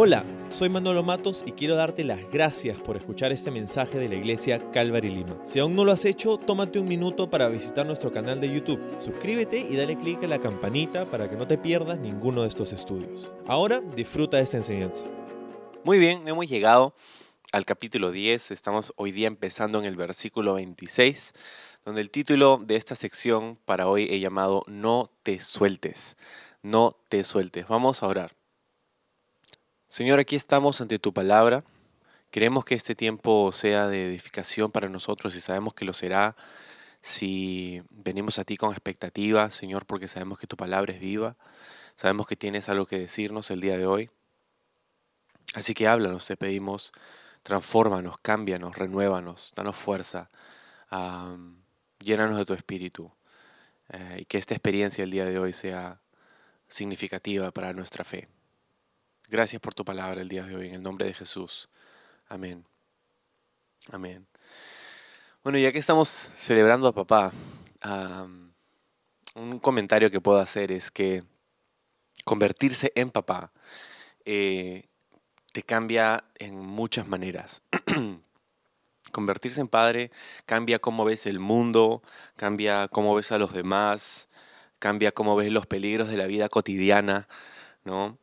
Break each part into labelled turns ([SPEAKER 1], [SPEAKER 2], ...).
[SPEAKER 1] Hola, soy Manolo Matos y quiero darte las gracias por escuchar este mensaje de la iglesia Calvary Lima. Si aún no lo has hecho, tómate un minuto para visitar nuestro canal de YouTube. Suscríbete y dale clic a la campanita para que no te pierdas ninguno de estos estudios. Ahora disfruta de esta enseñanza.
[SPEAKER 2] Muy bien, hemos llegado al capítulo 10. Estamos hoy día empezando en el versículo 26, donde el título de esta sección para hoy he llamado No te sueltes. No te sueltes. Vamos a orar. Señor, aquí estamos ante tu palabra. Queremos que este tiempo sea de edificación para nosotros y sabemos que lo será si venimos a ti con expectativa, Señor, porque sabemos que tu palabra es viva. Sabemos que tienes algo que decirnos el día de hoy. Así que háblanos, te pedimos, transfórmanos, cámbianos, renuévanos, danos fuerza, llénanos de tu espíritu eh, y que esta experiencia el día de hoy sea significativa para nuestra fe. Gracias por tu palabra el día de hoy, en el nombre de Jesús. Amén. Amén. Bueno, ya que estamos celebrando a papá, un comentario que puedo hacer es que convertirse en papá eh, te cambia en muchas maneras. convertirse en padre cambia cómo ves el mundo, cambia cómo ves a los demás, cambia cómo ves los peligros de la vida cotidiana, ¿no?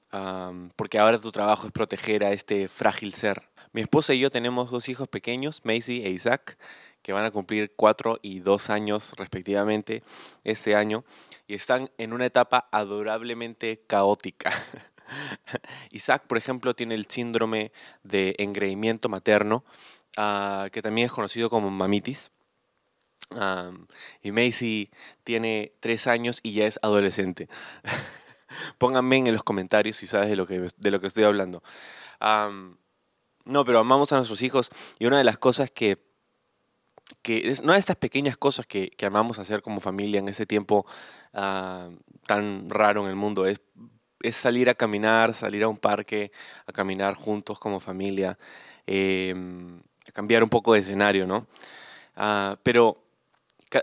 [SPEAKER 2] porque ahora tu trabajo es proteger a este frágil ser. Mi esposa y yo tenemos dos hijos pequeños, Macy e Isaac, que van a cumplir cuatro y dos años respectivamente este año, y están en una etapa adorablemente caótica. Isaac, por ejemplo, tiene el síndrome de engreimiento materno, ah, que también es conocido como mamitis. y Macy tiene tres años y ya es adolescente. Pónganme en los comentarios si sabes de lo que, de lo que estoy hablando. no, pero amamos a nuestros hijos y una de las cosas que, que es, una de estas pequeñas cosas que, que, amamos hacer como familia en este tiempo tan raro en el mundo es, es, salir a caminar, salir a un parque, a caminar juntos como familia, a cambiar un poco de escenario, ¿no? Ah, pero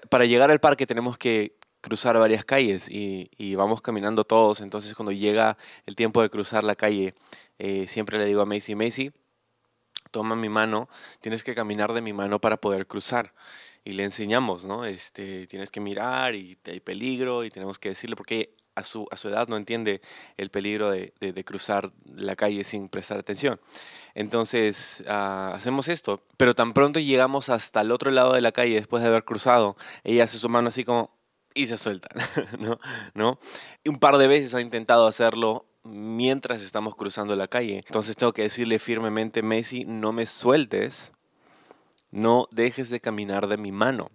[SPEAKER 2] para llegar al parque tenemos que cruzar varias calles y, vamos caminando todos. Entonces cuando llega el tiempo de cruzar la calle, eh, siempre le digo a Macy, Macy, toma mi mano, tienes que caminar de mi mano para poder cruzar. Y le enseñamos, ¿no? Este, tienes que mirar y hay peligro y tenemos que decirle, porque a su, a su edad no entiende el peligro de, cruzar la calle sin prestar atención. Entonces, ah, hacemos esto, pero tan pronto llegamos hasta el otro lado de la calle después de haber cruzado, ella hace su mano así como, y se sueltan, ¿no? ¿no? Un par de veces ha intentado hacerlo mientras estamos cruzando la calle. Entonces tengo que decirle firmemente, Messi, no me sueltes, no dejes de caminar de mi mano.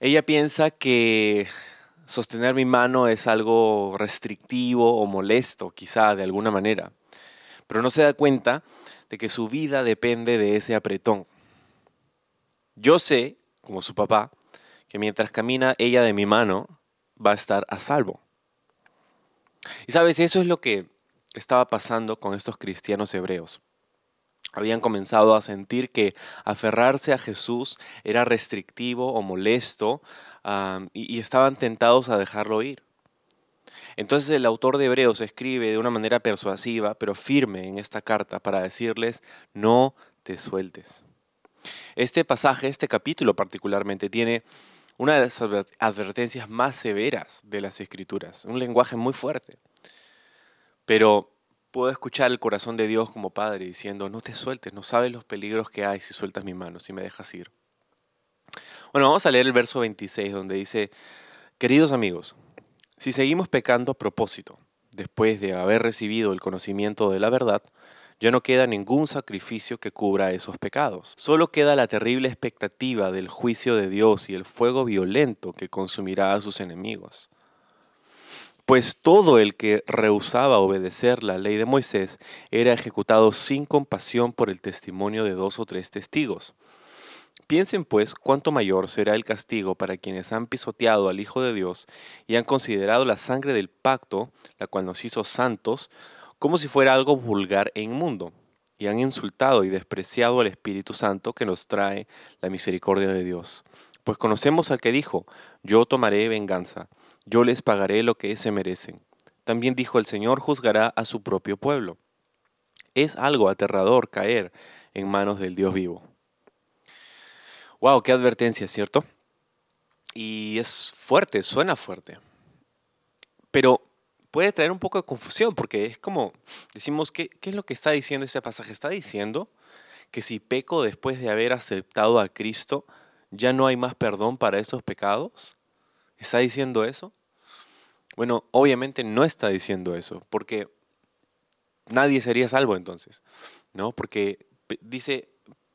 [SPEAKER 2] Ella piensa que sostener mi mano es algo restrictivo o molesto, quizá de alguna manera, pero no se da cuenta de que su vida depende de ese apretón. Yo sé, como su papá, que mientras camina ella de mi mano, va a estar a salvo. Y sabes, eso es lo que estaba pasando con estos cristianos hebreos. Habían comenzado a sentir que aferrarse a Jesús era restrictivo o molesto y, y estaban tentados a dejarlo ir. Entonces el autor de Hebreos escribe de una manera persuasiva, pero firme en esta carta para decirles, no te sueltes. Este pasaje, este capítulo particularmente, tiene una de las advertencias más severas de las escrituras, un lenguaje muy fuerte. Pero puedo escuchar el corazón de Dios como Padre diciendo, no te sueltes, no sabes los peligros que hay si sueltas mi mano, si me dejas ir. Bueno, vamos a leer el verso 26 donde dice, queridos amigos, si seguimos pecando a propósito, después de haber recibido el conocimiento de la verdad, ya no queda ningún sacrificio que cubra esos pecados. Solo queda la terrible expectativa del juicio de Dios y el fuego violento que consumirá a sus enemigos. Pues todo el que rehusaba obedecer la ley de Moisés era ejecutado sin compasión por el testimonio de dos o tres testigos. Piensen pues cuánto mayor será el castigo para quienes han pisoteado al Hijo de Dios y han considerado la sangre del pacto, la cual nos hizo santos, como si fuera algo vulgar e inmundo, y han insultado y despreciado al Espíritu Santo que nos trae la misericordia de Dios. Pues conocemos al que dijo, yo tomaré venganza, yo les pagaré lo que se merecen. también dijo el Señor juzgará a su propio pueblo. Es algo aterrador caer en manos del Dios vivo. Wow, qué advertencia, ¿cierto? Y es fuerte, suena fuerte. Pero puede traer un poco de confusión porque es como, decimos, ¿qué, ¿qué, es lo que está diciendo este pasaje? Está diciendo que si peco después de haber aceptado a Cristo, ya no hay más perdón para esos pecados. ¿Está diciendo eso? Bueno, obviamente no está diciendo eso, porque nadie sería salvo entonces, ¿no? Porque dice,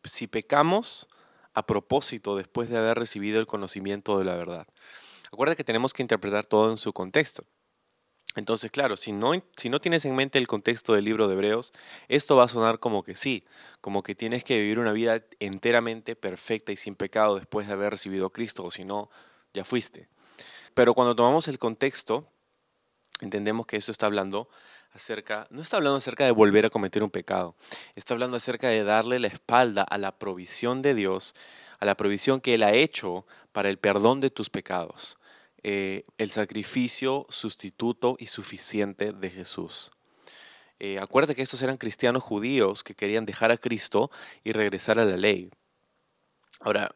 [SPEAKER 2] si pecamos a propósito después de haber recibido el conocimiento de la verdad. Acuerda que tenemos que interpretar todo en su contexto. Entonces, claro, si no, si no tienes en mente el contexto del libro de Hebreos, esto va a sonar como que sí, como que tienes que vivir una vida enteramente perfecta y sin pecado después de haber recibido Cristo, o si no, ya fuiste. Pero cuando tomamos el contexto, entendemos que eso está hablando acerca, no está hablando acerca de volver a cometer un pecado, está hablando acerca de darle la espalda a la provisión de Dios, a la provisión que Él ha hecho para el perdón de tus pecados. Eh, el sacrificio sustituto y suficiente de Jesús. Eh, acuérdate que estos eran cristianos judíos que querían dejar a Cristo y regresar a la ley. Ahora,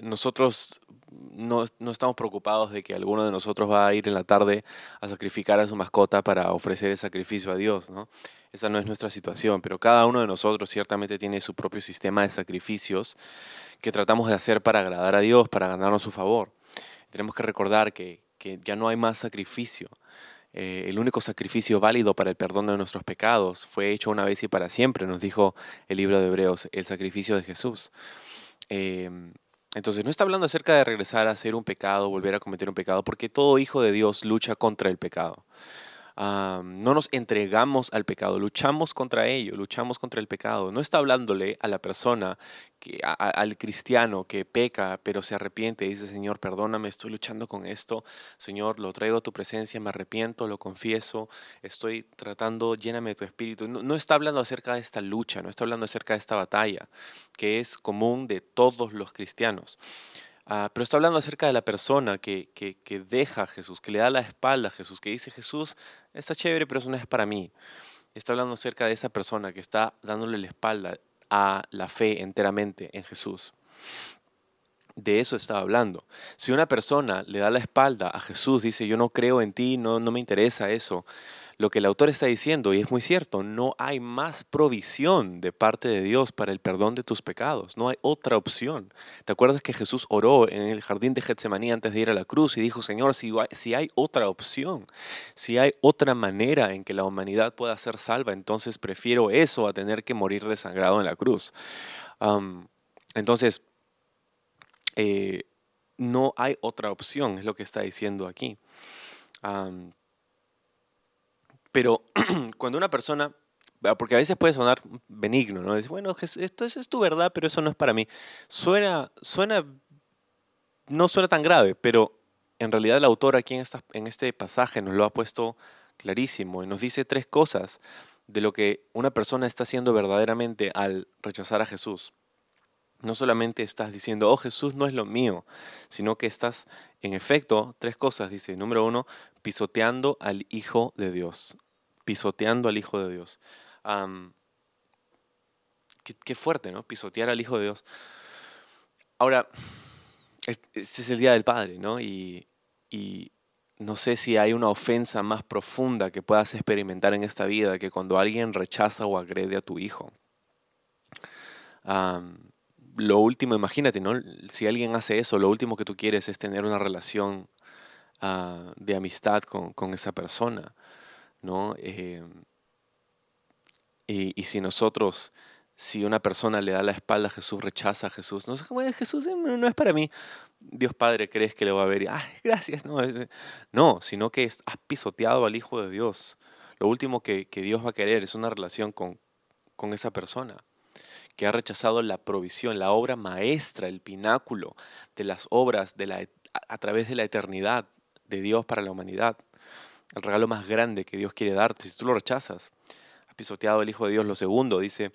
[SPEAKER 2] nosotros no, no, estamos preocupados de que alguno de nosotros va a ir en la tarde a sacrificar a su mascota para ofrecer el sacrificio a Dios. ¿no? Esa no es nuestra situación, pero cada uno de nosotros ciertamente tiene su propio sistema de sacrificios que tratamos de hacer para agradar a Dios, para ganarnos su favor. Tenemos que recordar que, ya no hay más sacrificio. Eh, el único sacrificio válido para el perdón de nuestros pecados fue hecho una vez y para siempre, nos dijo el libro de Hebreos, el sacrificio de Jesús. Em, entonces no está hablando acerca de regresar a hacer un pecado, volver a cometer un pecado, porque todo hijo de Dios lucha contra el pecado no nos entregamos al pecado, luchamos contra ello, luchamos contra el pecado. No está hablándole a la persona, al cristiano que peca, pero se arrepiente y dice, Señor, perdóname, estoy luchando con esto. Señor, lo traigo a tu presencia, me arrepiento, lo confieso, estoy tratando, lléname tu espíritu. No está hablando acerca de esta lucha, no está hablando acerca de esta batalla, que es común de todos los cristianos. Ah, pero está hablando acerca de la persona que, que, deja a Jesús, que le da la espalda a Jesús, que dice Jesús, está chévere, pero eso no es para mí. Está hablando acerca de esa persona que está dándole la espalda a la fe enteramente en Jesús. De eso estaba hablando. Si una persona le da la espalda a Jesús, dice, yo no creo en ti, no, no me interesa eso, lo que el autor está diciendo, y es muy cierto, no hay más provisión de parte de Dios para el perdón de tus pecados, no hay otra opción. ¿Te acuerdas que Jesús oró en el jardín de Getsemaní antes de ir a la cruz y dijo, Señor, si, si hay otra opción, si hay otra manera en que la humanidad pueda ser salva, entonces prefiero eso a tener que morir desangrado en la cruz? entonces, eh, no hay otra opción, es lo que está diciendo aquí. Pero cuando una persona, ah, porque a veces puede sonar benigno, ¿no? Dice, bueno, esto es, tu verdad, pero eso no es para mí. Suena, suena, no suena tan grave, pero en realidad el autor aquí en, esta, en este pasaje nos lo ha puesto clarísimo y nos dice tres cosas de lo que una persona está haciendo verdaderamente al rechazar a Jesús. No solamente estás diciendo, oh Jesús no es lo mío, sino que estás, en efecto, tres cosas, dice. Número uno, pisoteando al Hijo de Dios. Pisoteando al Hijo de Dios. qué, fuerte, ¿no? Pisotear al Hijo de Dios. Ahora, este es el Día del Padre, ¿no? Y, no sé si hay una ofensa más profunda que puedas experimentar en esta vida que cuando alguien rechaza o agrede a tu hijo. Lo último, imagínate, ¿no? Si alguien hace eso, lo último que tú quieres es tener una relación Ah, de amistad con, con, esa persona, ¿no? Eh, y, y, si nosotros, si una persona le da la espalda a Jesús, rechaza a Jesús, no sé es Jesús, eh, no es para mí. Dios Padre, ¿crees que le va a ver? Ay, gracias. No, no sino que has pisoteado al Hijo de Dios. Lo último que, que Dios va a querer es una relación con, con esa persona que ha rechazado la provisión, la obra maestra, el pináculo de las obras de la, a través de la eternidad de Dios para la humanidad. El regalo más grande que Dios quiere darte. Si tú lo rechazas, has pisoteado el Hijo de Dios. Lo segundo, dice,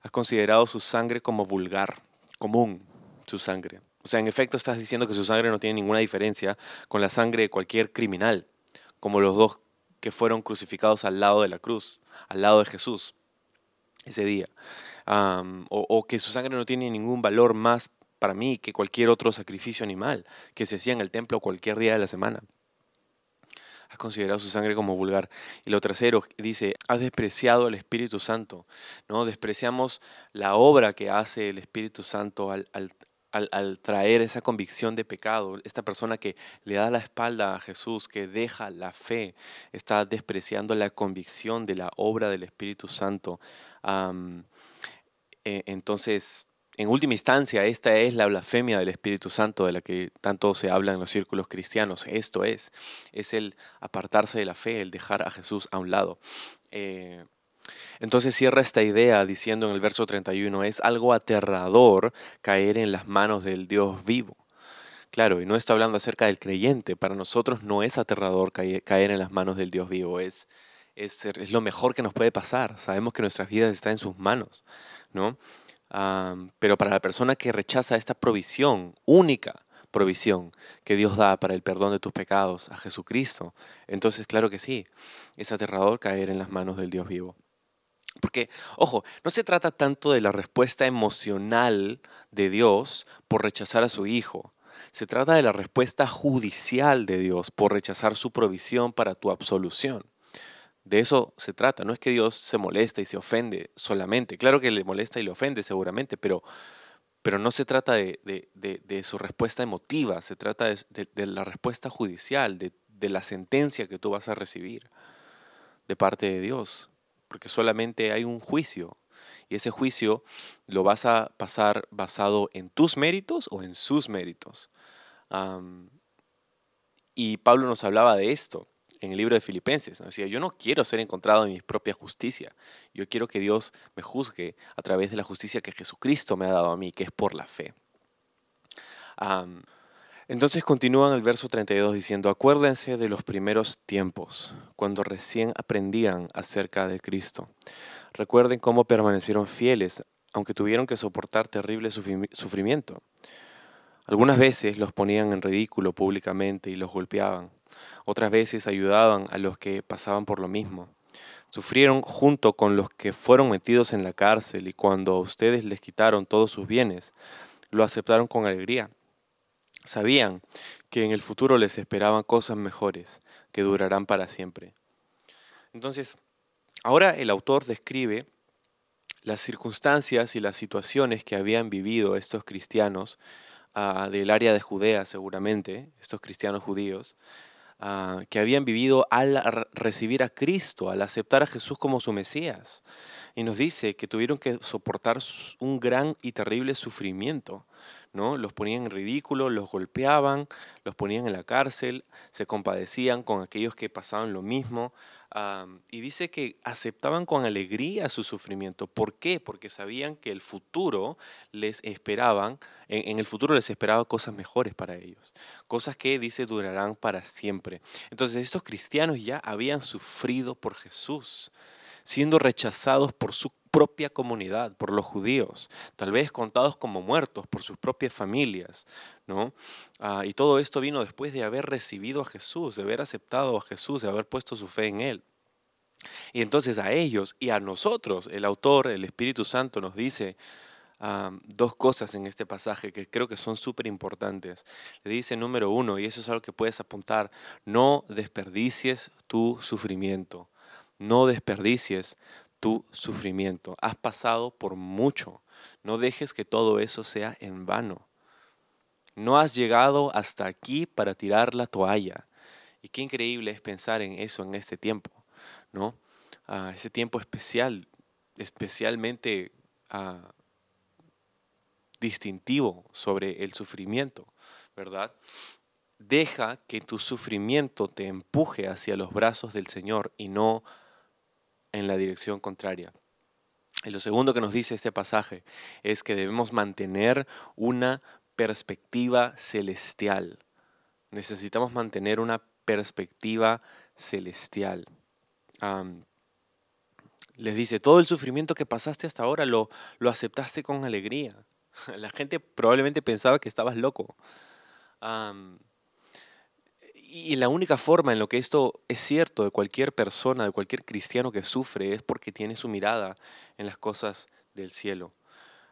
[SPEAKER 2] has considerado su sangre como vulgar, común, su sangre. O sea, en efecto estás diciendo que su sangre no tiene ninguna diferencia con la sangre de cualquier criminal, como los dos que fueron crucificados al lado de la cruz, al lado de Jesús ese día. o, que su sangre no tiene ningún valor más para mí que cualquier otro sacrificio animal que se hacía en el templo cualquier día de la semana. Has considerado su sangre como vulgar. Y lo tercero dice, has despreciado al Espíritu Santo. ¿no? Despreciamos la obra que hace el Espíritu Santo al, traer esa convicción de pecado, esta persona que le da la espalda a Jesús, que deja la fe, está despreciando la convicción de la obra del Espíritu Santo. E, entonces, en última instancia, esta es la blasfemia del Espíritu Santo de la que tanto se habla en los círculos cristianos. Esto es, es el apartarse de la fe, el dejar a Jesús a un lado. Eh, entonces cierra esta idea diciendo en el verso 31, es algo aterrador caer en las manos del Dios vivo. Claro, y no está hablando acerca del creyente, para nosotros no es aterrador caer en las manos del Dios vivo, es, es, es lo mejor que nos puede pasar, sabemos que nuestras vidas están en sus manos, ¿no? pero para la persona que rechaza esta provisión, única provisión que Dios da para el perdón de tus pecados a Jesucristo, entonces claro que sí, es aterrador caer en las manos del Dios vivo. Porque, ojo, no se trata tanto de la respuesta emocional de Dios por rechazar a su hijo. Se trata de la respuesta judicial de Dios por rechazar su provisión para tu absolución. De eso se trata. No es que Dios se molesta y se ofende solamente. Claro que le molesta y le ofende seguramente, pero, pero no se trata de, su respuesta emotiva, se trata de, la respuesta judicial, de la sentencia que tú vas a recibir de parte de Dios porque solamente hay un juicio. Y ese juicio lo vas a pasar basado en tus méritos o en sus méritos. y Pablo nos hablaba de esto en el libro de Filipenses. Decía, yo no quiero ser encontrado en mi propia justicia. Yo quiero que Dios me juzgue a través de la justicia que Jesucristo me ha dado a mí, que es por la fe. Entonces continúa en el verso 32 diciendo, acuérdense de los primeros tiempos, cuando recién aprendían acerca de Cristo. Recuerden cómo permanecieron fieles, aunque tuvieron que soportar terrible sufrimiento. Algunas veces los ponían en ridículo públicamente y los golpeaban. Otras veces ayudaban a los que pasaban por lo mismo. Sufrieron junto con los que fueron metidos en la cárcel y cuando a ustedes les quitaron todos sus bienes, lo aceptaron con alegría Sabían que en el futuro les esperaban cosas mejores que durarán para siempre. Entonces, ahora el autor describe las circunstancias y las situaciones que habían vivido estos cristianos ah, del área de Judea seguramente, estos cristianos judíos, ah, que habían vivido al recibir a Cristo, al aceptar a Jesús como su Mesías. Y nos dice que tuvieron que soportar un gran y terrible sufrimiento. Los ponían en ridículo, los golpeaban, los ponían en la cárcel, se compadecían con aquellos que pasaban lo mismo. y dice que aceptaban con alegría su sufrimiento. ¿Por qué? Porque sabían que el futuro les esperaban, en, el futuro les esperaba cosas mejores para ellos. Cosas que, dice, durarán para siempre. Entonces estos cristianos ya habían sufrido por Jesús siendo rechazados por su propia comunidad, por los judíos, tal vez contados como muertos por sus propias familias, ¿no? Ah, y todo esto vino después de haber recibido a Jesús, de haber aceptado a Jesús, de haber puesto su fe en Él. Y entonces a ellos y a nosotros, el autor, el Espíritu Santo, nos dice ah, dos cosas en este pasaje que creo que son súper importantes. Le dice número uno, y eso es algo que puedes apuntar, no desperdicies tu sufrimiento. No desperdicies tu sufrimiento. Has pasado por mucho. No dejes que todo eso sea en vano. No has llegado hasta aquí para tirar la toalla. Y qué increíble es pensar en eso en este tiempo, ¿no? Ah, ese tiempo especial, especialmente ah, distintivo sobre el sufrimiento, ¿verdad? Deja que tu sufrimiento te empuje hacia los brazos del Señor y no en la dirección contraria. Y lo segundo que nos dice este pasaje es que debemos mantener una perspectiva celestial. Necesitamos mantener una perspectiva celestial. les dice, todo el sufrimiento que pasaste hasta ahora lo, lo aceptaste con alegría. La gente probablemente pensaba que estabas loco. Y la única forma en lo que esto es cierto de cualquier persona, de cualquier cristiano que sufre, es porque tiene su mirada en las cosas del cielo.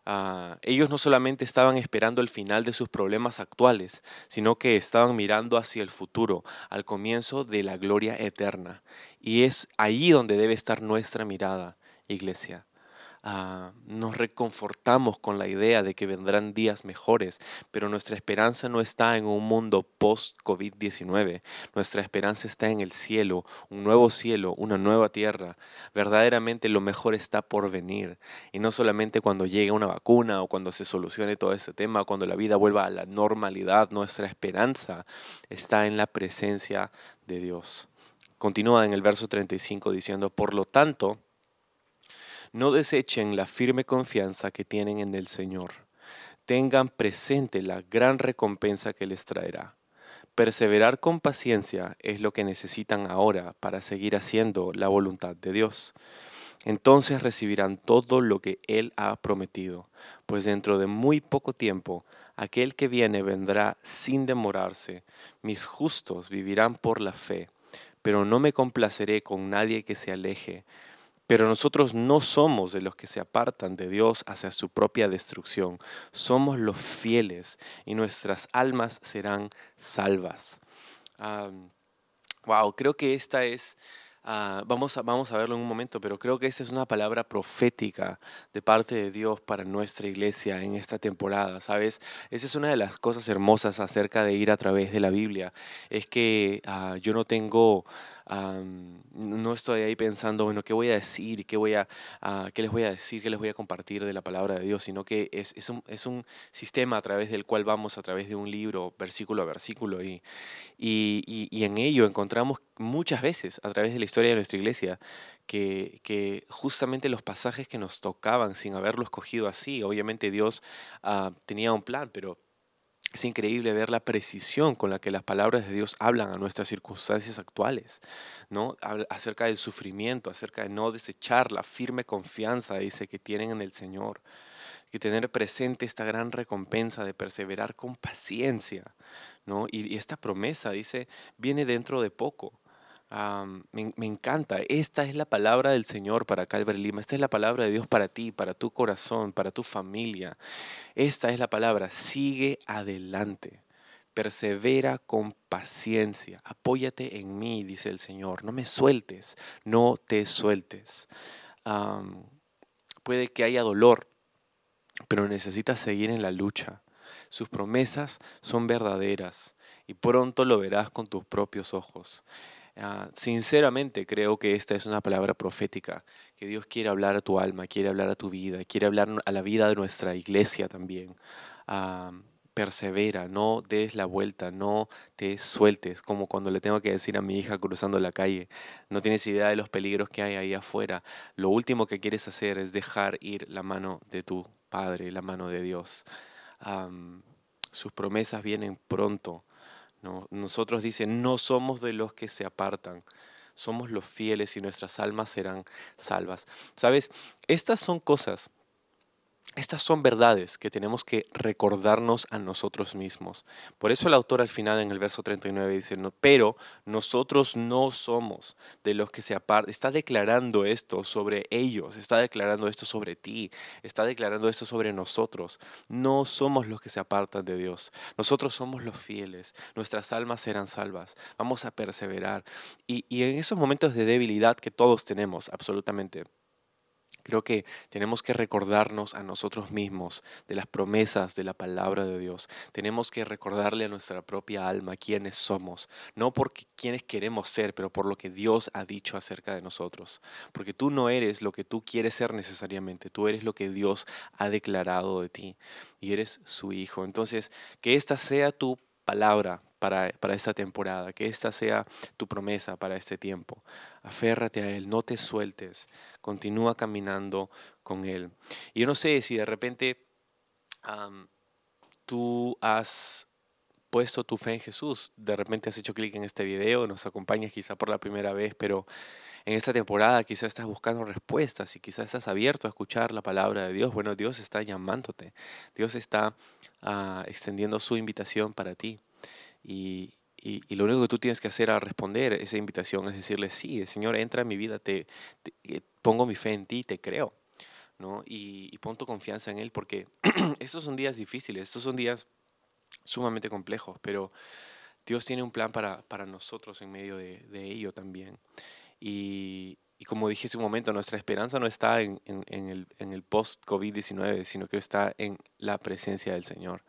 [SPEAKER 2] Ah, ellos no solamente estaban esperando el final de sus problemas actuales, sino que estaban mirando hacia el futuro, al comienzo de la gloria eterna. Y es allí donde debe estar nuestra mirada, iglesia. Ah, nos reconfortamos con la idea de que vendrán días mejores, pero nuestra esperanza no está en un mundo post-COVID-19. Nuestra esperanza está en el cielo, un nuevo cielo, una nueva tierra. Verdaderamente lo mejor está por venir. Y no solamente cuando llegue una vacuna o cuando se solucione todo este tema, cuando la vida vuelva a la normalidad, nuestra esperanza está en la presencia de Dios. Continúa en el verso 35 diciendo, por lo tanto, no desechen la firme confianza que tienen en el Señor. Tengan presente la gran recompensa que les traerá. Perseverar con paciencia es lo que necesitan ahora para seguir haciendo la voluntad de Dios. Entonces recibirán todo lo que Él ha prometido, pues dentro de muy poco tiempo aquel que viene vendrá sin demorarse. Mis justos vivirán por la fe, pero no me complaceré con nadie que se aleje pero nosotros no somos de los que se apartan de Dios hacia su propia destrucción. Somos los fieles y nuestras almas serán salvas. wow, creo que esta es Ah, vamos, a, vamos a verlo en un momento, pero creo que esta es una palabra profética de parte de Dios para nuestra iglesia en esta temporada, ¿sabes? Esa es una de las cosas hermosas acerca de ir a través de la Biblia, es que ah, yo no tengo, no estoy ahí pensando, bueno, ¿qué voy a decir? ¿Qué, voy a, ¿Qué les voy a decir? ¿Qué les voy a compartir de la palabra de Dios? Sino que es, es, un, es un sistema a través del cual vamos a través de un libro, versículo a versículo, y, y, y en ello encontramos muchas veces a través de la historia de nuestra iglesia que, que justamente los pasajes que nos tocaban sin haberlo escogido así, obviamente Dios ah, tenía un plan, pero es increíble ver la precisión con la que las palabras de Dios hablan a nuestras circunstancias actuales, ¿no? acerca del sufrimiento, acerca de no desechar la firme confianza, dice, que tienen en el Señor, que tener presente esta gran recompensa de perseverar con paciencia, ¿no? y esta promesa, dice, viene dentro de poco me, encanta. Esta es la palabra del Señor para Calvary Lima. Esta es la palabra de Dios para ti, para tu corazón, para tu familia. Esta es la palabra. Sigue adelante. Persevera con paciencia. Apóyate en mí, dice el Señor. No me sueltes. No te sueltes. puede que haya dolor, pero necesitas seguir en la lucha. Sus promesas son verdaderas y pronto lo verás con tus propios ojos. Ah, sinceramente creo que esta es una palabra profética, que Dios quiere hablar a tu alma, quiere hablar a tu vida, quiere hablar a la vida de nuestra iglesia también. Ah, persevera, no des la vuelta, no te sueltes, como cuando le tengo que decir a mi hija cruzando la calle, no tienes idea de los peligros que hay ahí afuera. Lo último que quieres hacer es dejar ir la mano de tu Padre, la mano de Dios. sus promesas vienen pronto. Nosotros dicen, no somos de los que se apartan, somos los fieles y nuestras almas serán salvas. Sabes, estas son cosas estas son verdades que tenemos que recordarnos a nosotros mismos. Por eso el autor al final en el verso 39 dice, no, pero nosotros no somos de los que se apartan. Está declarando esto sobre ellos, está declarando esto sobre ti, está declarando esto sobre nosotros. No somos los que se apartan de Dios. Nosotros somos los fieles. Nuestras almas serán salvas. Vamos a perseverar. Y, y en esos momentos de debilidad que todos tenemos, absolutamente Creo que tenemos que recordarnos a nosotros mismos de las promesas de la palabra de Dios. Tenemos que recordarle a nuestra propia alma quiénes somos, no por quiénes queremos ser, pero por lo que Dios ha dicho acerca de nosotros. Porque tú no eres lo que tú quieres ser necesariamente, tú eres lo que Dios ha declarado de ti y eres su hijo. Entonces, que esta sea tu palabra para, esta temporada, que esta sea tu promesa para este tiempo. Aférrate a Él, no te sueltes, continúa caminando con Él. Y yo no sé si de repente tú has puesto tu fe en Jesús, de repente has hecho clic en este video, nos acompañas quizá por la primera vez, pero en esta temporada quizás estás buscando respuestas y quizás estás abierto a escuchar la palabra de Dios. Bueno, Dios está llamándote, Dios está ah, extendiendo su invitación para ti. Y, y, lo único que tú tienes que hacer al responder esa invitación es decirle, sí, Señor, entra en mi vida, te, eh, pongo mi fe en ti, te creo. ¿no? Y, y pon tu confianza en Él, porque estos son días difíciles, estos son días sumamente complejos, pero Dios tiene un plan para, para nosotros en medio de, de ello también. Y, y, como dije hace un momento, nuestra esperanza no está en, en, en el, en el post-COVID-19, sino que está en la presencia del Señor.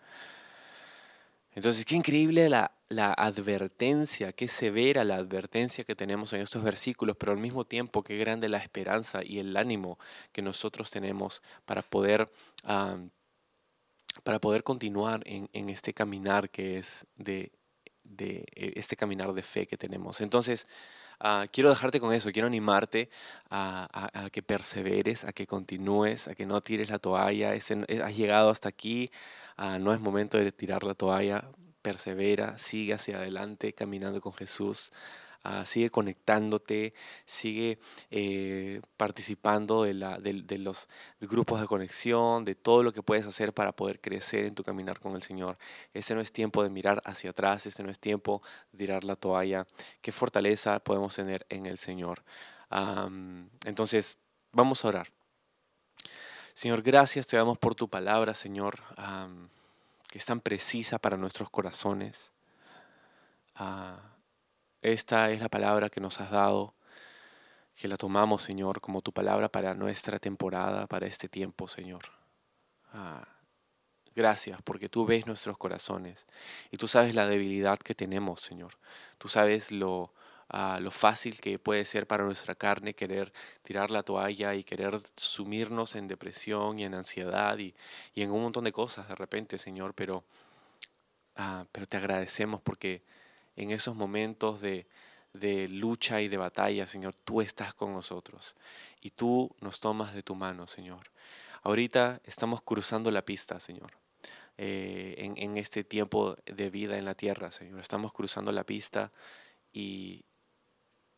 [SPEAKER 2] Entonces, qué increíble la, advertencia, qué severa la advertencia que tenemos en estos versículos, pero al mismo tiempo qué grande la esperanza y el ánimo que nosotros tenemos para poder, para poder continuar en, este caminar que es de, de, e, este caminar de fe que tenemos. Entonces, uh, quiero dejarte con eso, quiero animarte a, que perseveres, a que continúes, a que no tires la toalla. Ese, has llegado hasta aquí, Ah, no es momento de tirar la toalla, persevera, sigue hacia adelante caminando con Jesús. Ah, sigue conectándote, sigue eh, participando de, la, de, los grupos de conexión, de todo lo que puedes hacer para poder crecer en tu caminar con el Señor. Este no es tiempo de mirar hacia atrás, este no es tiempo de tirar la toalla. Qué fortaleza podemos tener en el Señor. entonces, vamos a orar. Señor, gracias te damos por tu palabra, Señor, que es tan precisa para nuestros corazones. Ah, esta es la palabra que nos has dado, que la tomamos, Señor, como tu palabra para nuestra temporada, para este tiempo, Señor. Ah, gracias porque tú ves nuestros corazones y tú sabes la debilidad que tenemos, Señor. Tú sabes lo, lo fácil que puede ser para nuestra carne querer tirar la toalla y querer sumirnos en depresión y en ansiedad y, y en un montón de cosas de repente, Señor, pero, ah, pero te agradecemos porque en esos momentos de, de lucha y de batalla, Señor, tú estás con nosotros y tú nos tomas de tu mano, Señor. Ahorita estamos cruzando la pista, Señor. Eh, en, en, este tiempo de vida en la tierra, Señor. Estamos cruzando la pista y,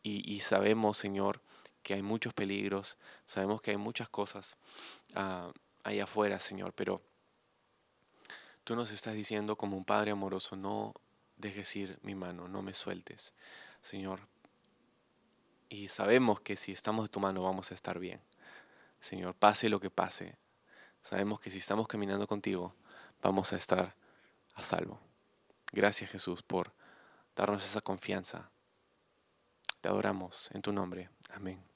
[SPEAKER 2] y, sabemos, Señor, que hay muchos peligros, sabemos que hay muchas cosas uh, ahí afuera, Señor, pero tú nos estás diciendo como un Padre amoroso, no dejes ir mi mano, no me sueltes, Señor. Y sabemos que si estamos de tu mano vamos a estar bien. Señor, pase lo que pase, sabemos que si estamos caminando contigo vamos a estar a salvo. Gracias Jesús por darnos esa confianza te adoramos en tu nombre. Amén.